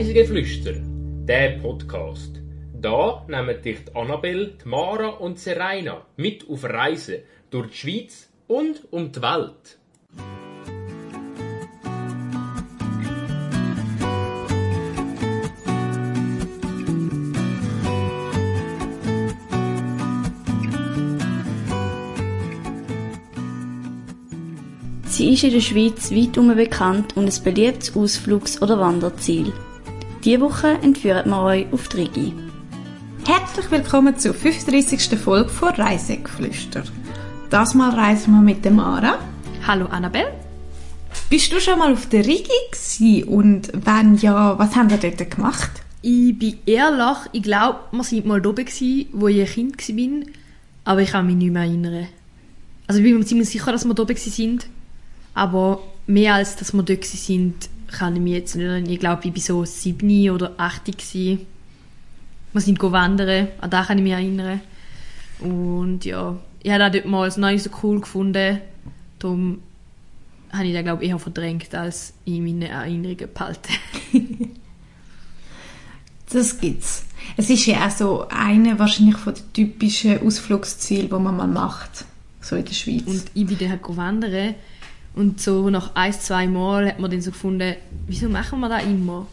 Reisegeflüster, der Podcast. Da nehmen dich die Annabelle, die Mara und Serena mit auf Reisen durch die Schweiz und um die Welt. Sie ist in der Schweiz weitum bekannt und ein beliebtes Ausflugs- oder Wanderziel. Diese Woche entführen wir euch auf die Rigi. Herzlich willkommen zur 35. Folge von Reisegeflüster. Das Mal reisen wir mit der Mara. Hallo Annabelle. Bist du schon mal auf der Rigi gewesen? und wenn ja, was haben wir dort gemacht? Ich bin ehrlich, ich glaube, wir waren mal oben, wo ich ein Kind war, aber ich kann mich nicht mehr erinnern. Also ich bin mir ziemlich sicher, dass wir da oben waren, aber mehr als dass wir dort waren, kann ich mich jetzt nicht erinnern. Ich glaube, ich war so sieben oder acht. Gewesen. Wir sind wandern, an das kann ich mich erinnern. Und ja, ich habe das dort mal als neu so cool gefunden, darum habe ich das, glaube ich, eher verdrängt, als in meine Erinnerungen behalten. das gibt's. Es ist ja auch so eine wahrscheinlich von den typischen Ausflugszielen, die man mal macht, so in der Schweiz. Und ich bin dann wandern und so nach ein, zwei Mal hat man dann so gefunden, wieso machen wir das immer?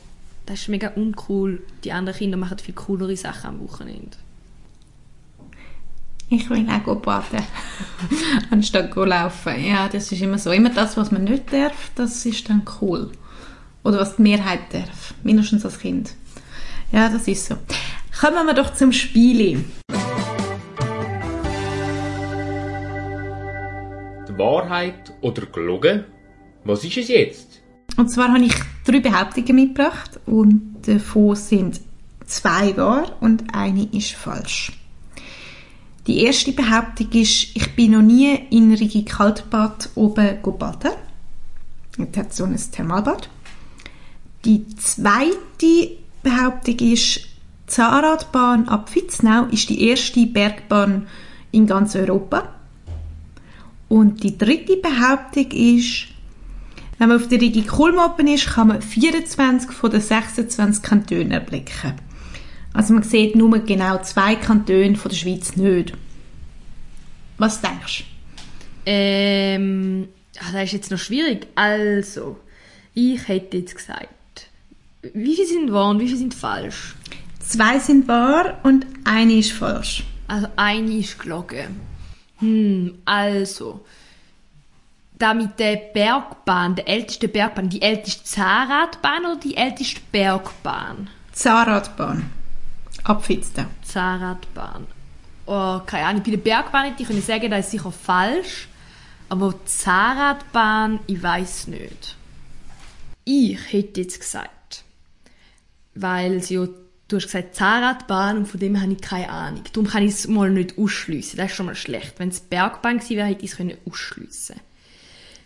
Das ist mega uncool. Die anderen Kinder machen viel coolere Sachen am Wochenende. Ich will auch baden, anstatt laufen. Ja, das ist immer so. Immer das, was man nicht darf, das ist dann cool. Oder was die Mehrheit darf. Mindestens als Kind. Ja, das ist so. Kommen wir doch zum Spiel. Wahrheit oder gelogen? Was ist es jetzt? Und zwar habe ich drei Behauptungen mitgebracht und davon sind zwei wahr und eine ist falsch. Die erste Behauptung ist, ich bin noch nie in Rigi Kaltbad oben baden. Das hat so ein Thermalbad. Die zweite Behauptung ist, die Zahnradbahn ab Fitznau ist die erste Bergbahn in ganz Europa. Und die dritte Behauptung ist, wenn man auf der Rigi Kulm oben ist, kann man 24 von den 26 Kantonen erblicken. Also man sieht nur genau zwei Kantone von der Schweiz nicht. Was denkst du? Ähm, ach, das ist jetzt noch schwierig. Also, ich hätte jetzt gesagt, wie viele sind wahr und wie viele sind falsch? Zwei sind wahr und eine ist falsch. Also eine ist gelogen. Hm, also, da mit der Bergbahn, der älteste Bergbahn, die älteste Zahnradbahn oder die älteste Bergbahn? Zahnradbahn. Abfitzte. Zahnradbahn. Oh, keine Ahnung, bei der Bergbahn hätte ich können sagen, das ist sicher falsch. Aber die Zahnradbahn, ich weiß nicht. Ich hätte jetzt gesagt, weil sie ja, du hast gesagt Zahnradbahn und von dem habe ich keine Ahnung. Darum kann ich es mal nicht ausschliessen. Das ist schon mal schlecht. Wenn es Bergbahn gewesen wäre, hätte ich es ausschliessen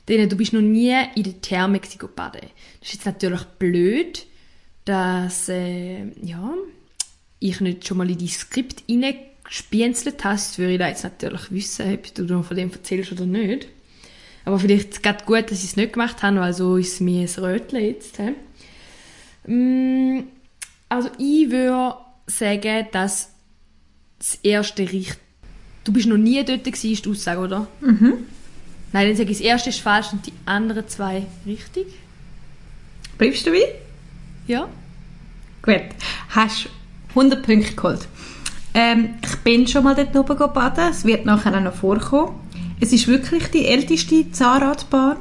Denn du bist noch nie in der Therme baden. Das ist jetzt natürlich blöd, dass, äh, ja, ich nicht schon mal in die Skript reingespienzelt hast, das würde ich da jetzt natürlich wissen, ob du von dem erzählst oder nicht. Aber vielleicht geht gut, dass ich es nicht gemacht habe, weil so ist es mir ein Rötchen jetzt. He? Also ich würde sagen, dass das erste richtig... Du bist noch nie dort gewesen, ist die Aussage, oder? Mhm. Nein, dann sage ich, das erste ist falsch und die anderen zwei richtig. Bleibst du wie? Ja. Gut. Hast 100 Punkte geholt. Ähm, ich bin schon mal dort oben baden. Es wird nachher auch noch vorkommen. Es ist wirklich die älteste Zahnradbahn.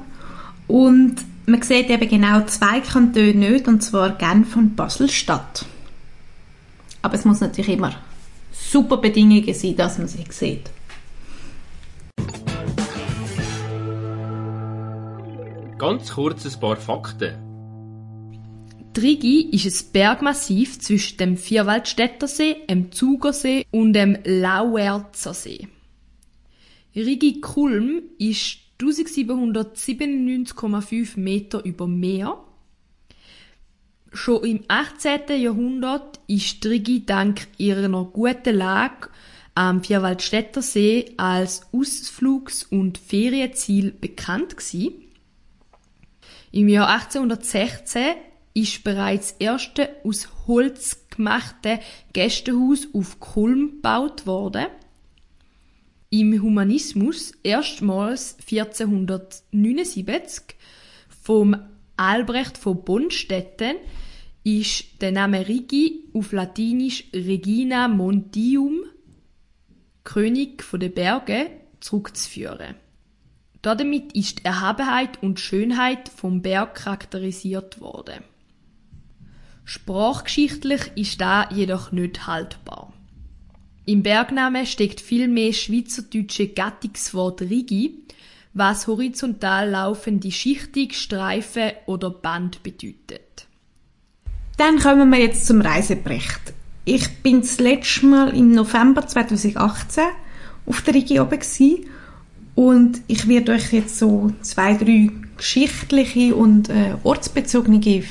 Und man sieht eben genau zwei Kantone nicht, und zwar Genf und Basel-Stadt. Aber es muss natürlich immer super Bedingungen sein, dass man sie sieht. Ganz kurz ein paar Fakten. Trigi ist ein Bergmassiv zwischen dem Vierwaldstättersee, dem Zugersee und dem Lauerzer Rigi Kulm ist 1797,5 Meter über Meer. Schon im 18. Jahrhundert ist Rigi dank ihrer guten Lage am Vierwaldstättersee als Ausflugs- und Ferienziel bekannt gewesen. Im Jahr 1816 ist bereits das erste aus Holz gemachte Gästehaus auf Kulm gebaut worden. Im Humanismus erstmals 1479 vom Albrecht von Bonstetten ist der Name Rigi auf Latinisch Regina Montium, König der Berge, zurückzuführen. Damit ist die Erhabenheit und Schönheit vom Berg charakterisiert worden. Sprachgeschichtlich ist da jedoch nicht haltbar. Im Bergnamen steckt vielmehr schweizerdeutsche Gattungswort Rigi, was horizontal laufende Schichtung, Streifen oder Band bedeutet. Dann kommen wir jetzt zum Reisebericht. Ich bin das letzte Mal im November 2018 auf der Rigi oben gewesen und ich werde euch jetzt so zwei, drei geschichtliche und äh, ortsbezogene äh,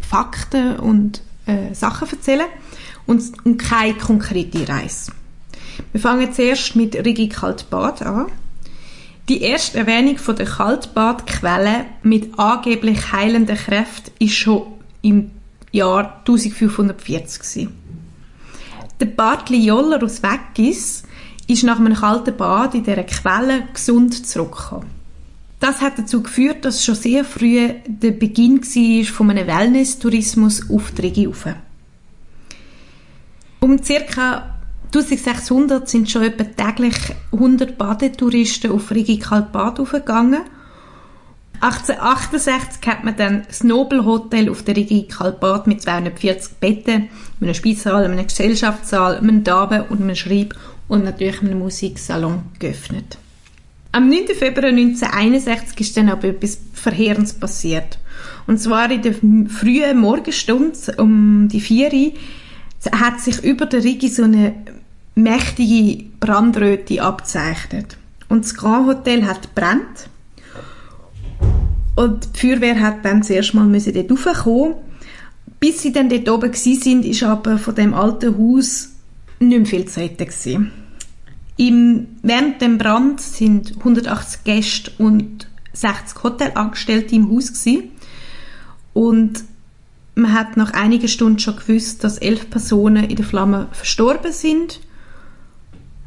Fakten und äh, Sachen erzählen und, und keine konkrete Reise. Wir fangen zuerst mit Rigi Kaltbad an. Die erste Erwähnung von der Kaltbadquelle mit angeblich heilenden Kräften ist schon im Jahr 1540 gewesen. Der Bartli Joller aus Weggis ist nach einem kalten Bad in dieser Quelle gesund zurückgekommen. Das hat dazu geführt, dass schon sehr früh der Beginn war von einem Wellness-Tourismus auf die Region. Um ca. 1600 sind schon etwa täglich 100 Badetouristen auf Rigi Kaltbad aufgegangen. 1868 hat man dann das Nobel Hotel auf der Rigi Kaltbad mit 240 Betten, einem Speissaal, einem Gesellschaftssaal, einem Damen- und einem Schreib- und natürlich einem Musiksalon geöffnet. Am 9. Februar 1961 ist dann aber etwas Verheerendes passiert. Und zwar in der frühen Morgenstunde um die 4 Uhr hat sich über der Rigi so eine mächtige Brandröte abzeichnet. Und das Grand Hotel hat brennt. Und die Feuerwehr hat dann zuerst mal müssen dort raufkommen. Bis sie dann dort oben waren, ist aber von dem alten Haus nicht mehr viel zu retten Im, während dem Brand sind 180 Gäste und 60 Hotelangestellte im Haus gewesen. Und man hat nach einigen Stunden schon gewusst, dass elf Personen in der Flamme verstorben sind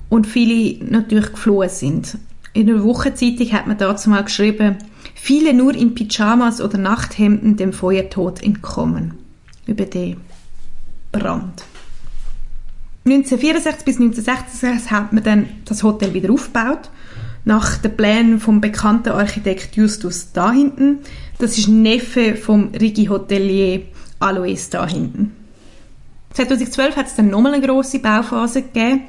und viele natürlich geflohen sind. In einer Wochenzeitung hat man dazu mal geschrieben, viele nur in Pyjamas oder Nachthemden dem Feuertod entkommen. Über den Brand. 1964 bis 1966 hat man dann das Hotel wieder aufgebaut nach den Plänen vom bekannten Architekt Justus da hinten. Das ist Neffe vom Rigi Hotelier Alois da hinten. 2012 hat es dann nochmal eine grosse Bauphase gegeben.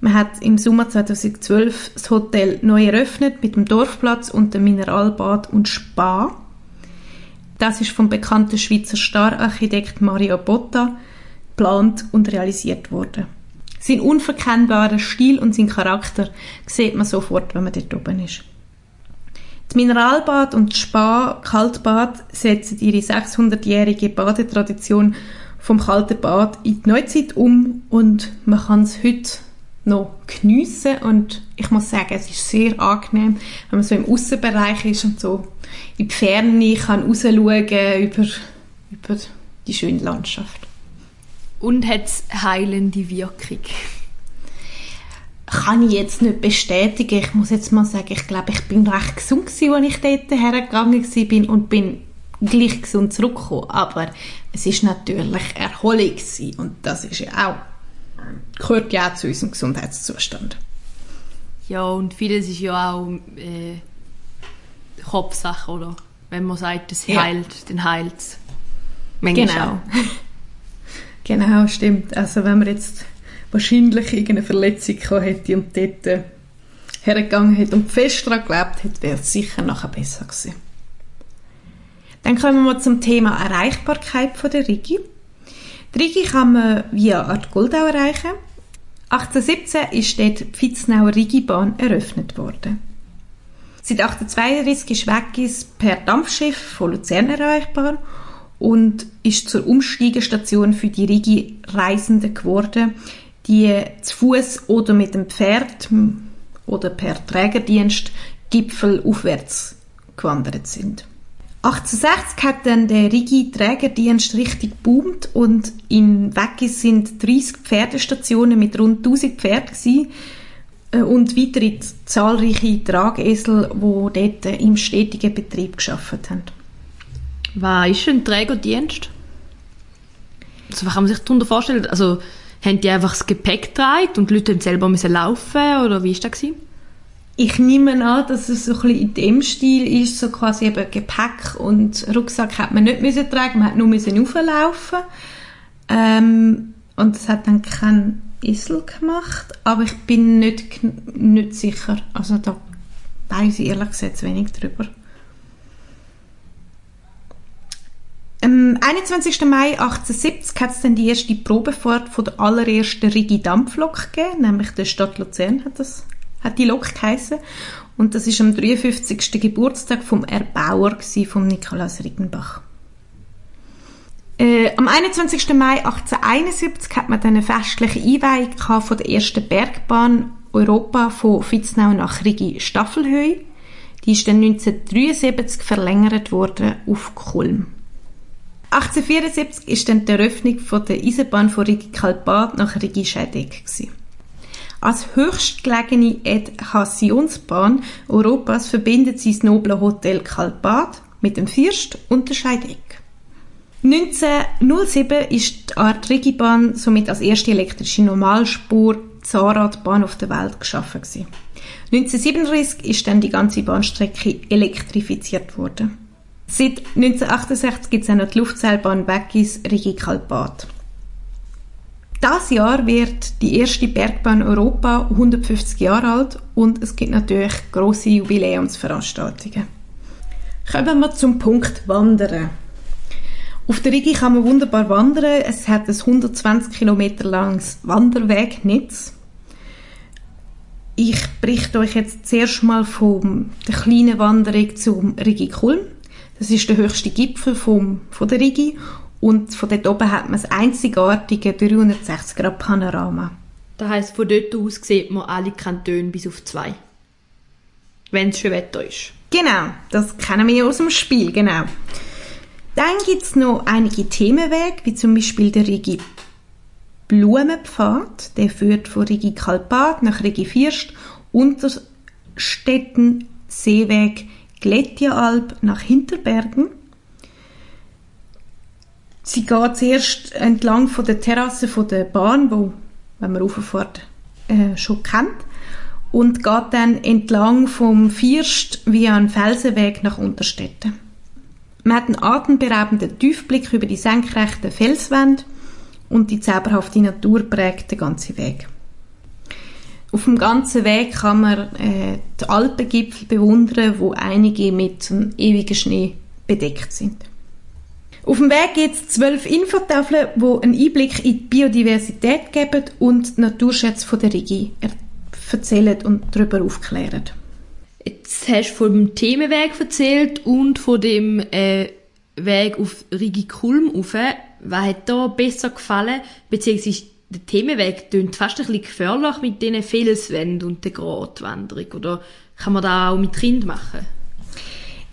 Man hat im Sommer 2012 das Hotel neu eröffnet mit dem Dorfplatz und dem Mineralbad und Spa. Das ist vom bekannten Schweizer Stararchitekt Mario Botta geplant und realisiert worden. Sein unverkennbarer Stil und sein Charakter sieht man sofort, wenn man dort oben ist. Das Mineralbad und das Spa-Kaltbad setzen ihre 600-jährige Badetradition vom kalten Bad in die Neuzeit um und man kann es heute noch geniessen und ich muss sagen, es ist sehr angenehm, wenn man so im Außenbereich ist und so in die Ferne kann rausschauen über, über die schöne Landschaft. Und hat es heilende Wirkung? Kann ich jetzt nicht bestätigen. Ich muss jetzt mal sagen, ich glaube, ich bin recht gesund gewesen, als ich dort hergegangen bin und bin gleich gesund zurückgekommen. Aber es ist natürlich Erholung gewesen. und das ist ja auch gehört ja auch zu unserem Gesundheitszustand. Ja, und vieles ist ja auch äh, Kopfsache, oder? Wenn man sagt, es heilt, ja. dann heilt es. Genau. genau, stimmt. Also wenn man jetzt wahrscheinlich irgendeine Verletzung gehabt hätte und dort äh, hergegangen hätte und fest daran gelebt hätte, wäre es sicher nachher besser gewesen. Dann kommen wir zum Thema Erreichbarkeit von der Rigi. Die Rigi kann man via Art Goldau erreichen. 1817 ist dort die Vitznauer Rigibahn eröffnet worden. Seit 1832 ist Weggis per Dampfschiff von Luzern erreichbar und ist zur Umsteigestation für die Rigi-Reisenden geworden, die zu Fuß oder mit dem Pferd oder per Trägerdienst Gipfel aufwärts gewandert sind. 1860 hat dann der Rigi-Trägerdienst richtig boomt und in Weggis sind 30 Pferdestationen mit rund 1000 Pferden äh, und weitere zahlreiche Tragesel, die dort im stetigen Betrieb geschafft haben. Was ist ein Trägerdienst? Also, was kann man sich darunter vorstellen? Also, haben die einfach das Gepäck getragen und die Leute selber müssen laufen oder wie war das? Gewesen? Ich nehme an, dass es so ein bisschen in dem Stil ist, so quasi eben Gepäck und Rucksack hat man nicht müssen tragen, man hat nur müssen auflaufen. Ähm, und das hat dann kein Esel gemacht, aber ich bin nicht, nicht sicher. Also da weiß ich ehrlich gesagt wenig drüber. Am 21. Mai 1870 hat es dann die erste Probefahrt von der allerersten Rigi Dampflok gegeben, nämlich der Stadt Luzern hat, das, hat die Lok geheissen. Und das ist am 53. Geburtstag vom Erbauer von Nikolaus Riggenbach. Äh, am 21. Mai 1871 hat man dann eine festliche Einweihung von der ersten Bergbahn Europa von Vitznau nach Rigi Staffelhöhe. Die ist dann 1973 verlängert worden auf Kulm. 1874 ist dann die Eröffnung von der Eisenbahn von Rigi Kalbad nach Rigi Scheidegg Als höchstgelegene Adhäsionsbahn Europas verbindet sie das noble Hotel Kalbad mit dem Fürst und der Scheidegg. 1907 ist die Art Rigibahn somit als erste elektrische Normalspur Zahnradbahn auf der Welt geschaffen gewesen. 1937 ist dann die ganze Bahnstrecke elektrifiziert worden. Seit 1968 gibt es auch noch die Luftseilbahn Beckis Rigi Kalpat. Das Jahr wird die erste Bergbahn Europa 150 Jahre alt und es gibt natürlich große Jubiläumsveranstaltungen. Kommen wir zum Punkt Wandern. Auf der Rigi kann man wunderbar wandern. Es hat ein 120 Kilometer langes Wanderwegnetz. Ich berichte euch jetzt zuerst mal von der kleinen Wanderung zum Rigi Kulm. Das ist der höchste Gipfel vom, von der Rigi und von dort oben hat man das einzigartige 360 Grad Panorama. Das heisst, von dort aus sieht man alle Kantone bis auf zwei. Wenn es schön Wetter ist. Genau, das kennen wir aus dem Spiel, genau. Dann gibt es noch einige Themenwege, wie zum Beispiel der Rigi Blumenpfad, der führt von Rigi Kalpat nach Rigi First, Unterstetten Seeweg Gletieralp nach Hinterbergen. Sie geht zuerst entlang von der Terrasse von der Bahn, wo, wenn man rauffährt, äh, schon kennt, und geht dann entlang vom First via einen Felsenweg nach Unterstetten. Man hat einen atemberaubenden Tiefblick über die senkrechten Felswände und die zauberhafte Natur prägt den ganzen Weg. Auf dem ganzen Weg kann man äh, die Alpengipfel bewundern, wo einige mit einem ewigen Schnee bedeckt sind. Auf dem Weg gibt es zwölf Infotafeln, die einen Einblick in die Biodiversität geben und die Naturschätze von der Rigi erzählen und darüber aufklären. Jetzt hast du vom Themenweg erzählt und von dem äh, Weg auf Rigi Kulm. Was hat da besser gefallen, beziehungsweise der Themenweg klingt fast ein bisschen gefährlich mit diesen Felswänden und der Gratwanderung. Oder kann man das auch mit Kind machen?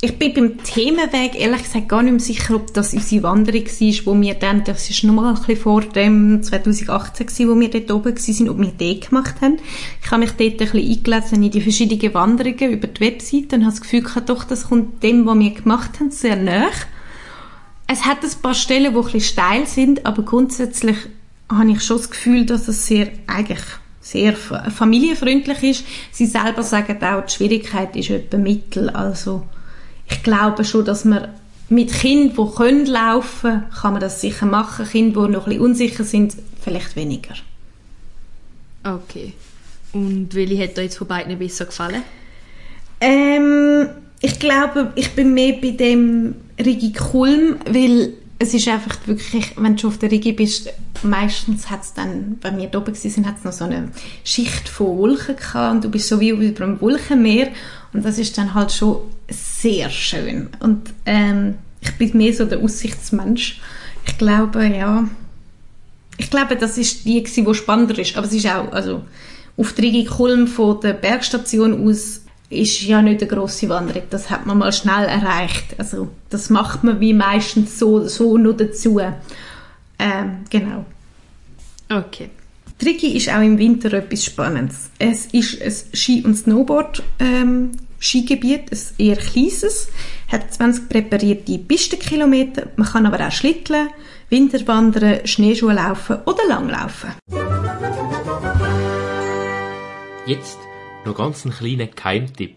Ich bin beim Themenweg ehrlich gesagt gar nicht mehr sicher, ob das unsere Wanderung war, wo wir dann, das ist nochmal ein bisschen vor dem 2018 gewesen, wo wir dort oben waren, ob wir den gemacht haben. Ich habe mich dort ein bisschen eingelesen in die verschiedenen Wanderungen über die Webseite und habe das Gefühl gehabt, doch, das kommt dem, was wir gemacht haben, sehr nah. Es hat ein paar Stellen, die ein bisschen steil sind, aber grundsätzlich habe ich schon das Gefühl, dass es sehr, eigentlich sehr familienfreundlich ist. Sie selber sagen auch, die Schwierigkeit ist etwa mittel. Also, ich glaube schon, dass man mit Kindern, die können laufen kann man das sicher machen. Kinder, die noch ein bisschen unsicher sind, vielleicht weniger. Okay. Und welche hat dir jetzt von beiden besser gefallen? Ähm, ich glaube, ich bin mehr bei dem Rigi Kulm, weil es ist einfach wirklich, wenn du auf der Rigi bist, meistens hat es dann, wenn wir da oben waren, hat es noch so eine Schicht von Wolken gehabt und du bist so wie über einem Wolkenmeer und das ist dann halt schon sehr schön. Und ähm, ich bin mehr so der Aussichtsmensch. Ich glaube, ja, ich glaube, das ist die, die spannender ist, aber es ist auch, also auf der Rigi Kulm von der Bergstation aus ist ja nicht eine grosse Wanderung. Das hat man mal schnell erreicht. Also das macht man wie meistens so, so nur dazu. Ähm, genau. Okay. Trigi ist auch im Winter etwas Spannendes. Es ist ein Ski- und Snowboard-Skigebiet, ein eher kleines, hat 20 präparierte Pistenkilometer. Man kann aber auch schlitteln, Winterwandern, Schneeschuh laufen oder langlaufen. Jetzt noch ganz einen kleinen Keimtipp.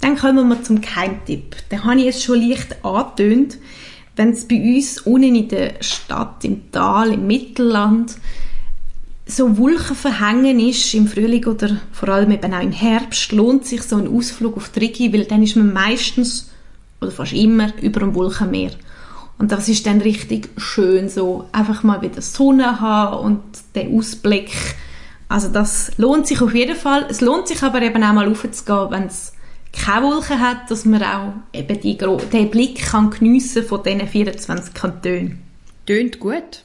Dann kommen wir zum Keimtipp. Den habe ich jetzt schon leicht angetönt. Wenn es bei uns unten in der Stadt, im Tal, im Mittelland so Wolken verhängen ist im Frühling oder vor allem eben auch im Herbst, lohnt sich so ein Ausflug auf die Rigi, weil dann ist man meistens oder fast immer über dem Wolkenmeer. Und das ist dann richtig schön, so einfach mal wieder Sonne haben und den Ausblick. Also das lohnt sich auf jeden Fall. Es lohnt sich aber eben auch mal raufzugehen, wenn es keine Wolken hat, dass man auch eben die, den Blick kann geniessen von diesen 24 Kantonen. Tönt gut.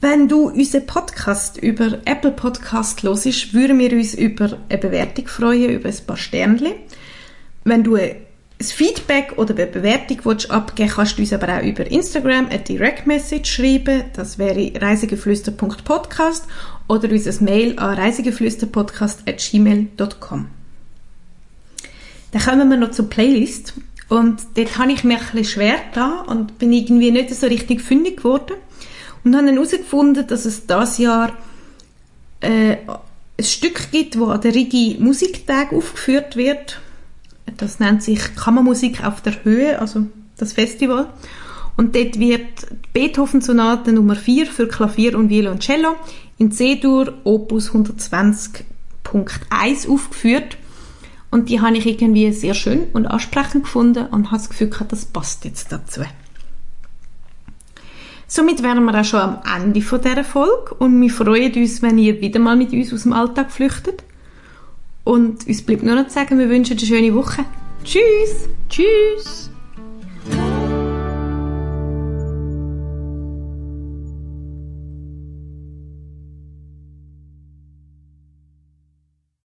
Wenn du unseren Podcast über Apple Podcast hörst, würden wir uns über eine Bewertung freuen, über ein paar Sternchen. Wenn du ein Feedback oder eine Bewertung willst abgeben kannst du uns aber auch über Instagram eine Direct Message schreiben. Das wäre reisegeflüster.podcast oder unser Mail an reisegeflüsterpodcast.gmail.com. Dann kommen wir noch zur Playlist. Und dort habe ich mir ein bisschen schwer da und bin irgendwie nicht so richtig fündig geworden. Und habe dann herausgefunden, dass es dieses Jahr äh, ein Stück gibt, wo an der Rigi Musiktag aufgeführt wird. Das nennt sich Kammermusik auf der Höhe, also das Festival. Und dort wird Beethoven-Sonate Nummer 4 für Klavier und Violoncello in C-Dur Opus 120.1 aufgeführt. Und die habe ich irgendwie sehr schön und ansprechend gefunden und habe das Gefühl gehabt, das passt jetzt dazu. Somit wären wir auch schon am Ende dieser Folge und wir freuen uns, wenn ihr wieder mal mit uns aus dem Alltag flüchtet. Und uns bleibt nur noch zu sagen, wir wünschen eine schöne Woche. Tschüss! Tschüss!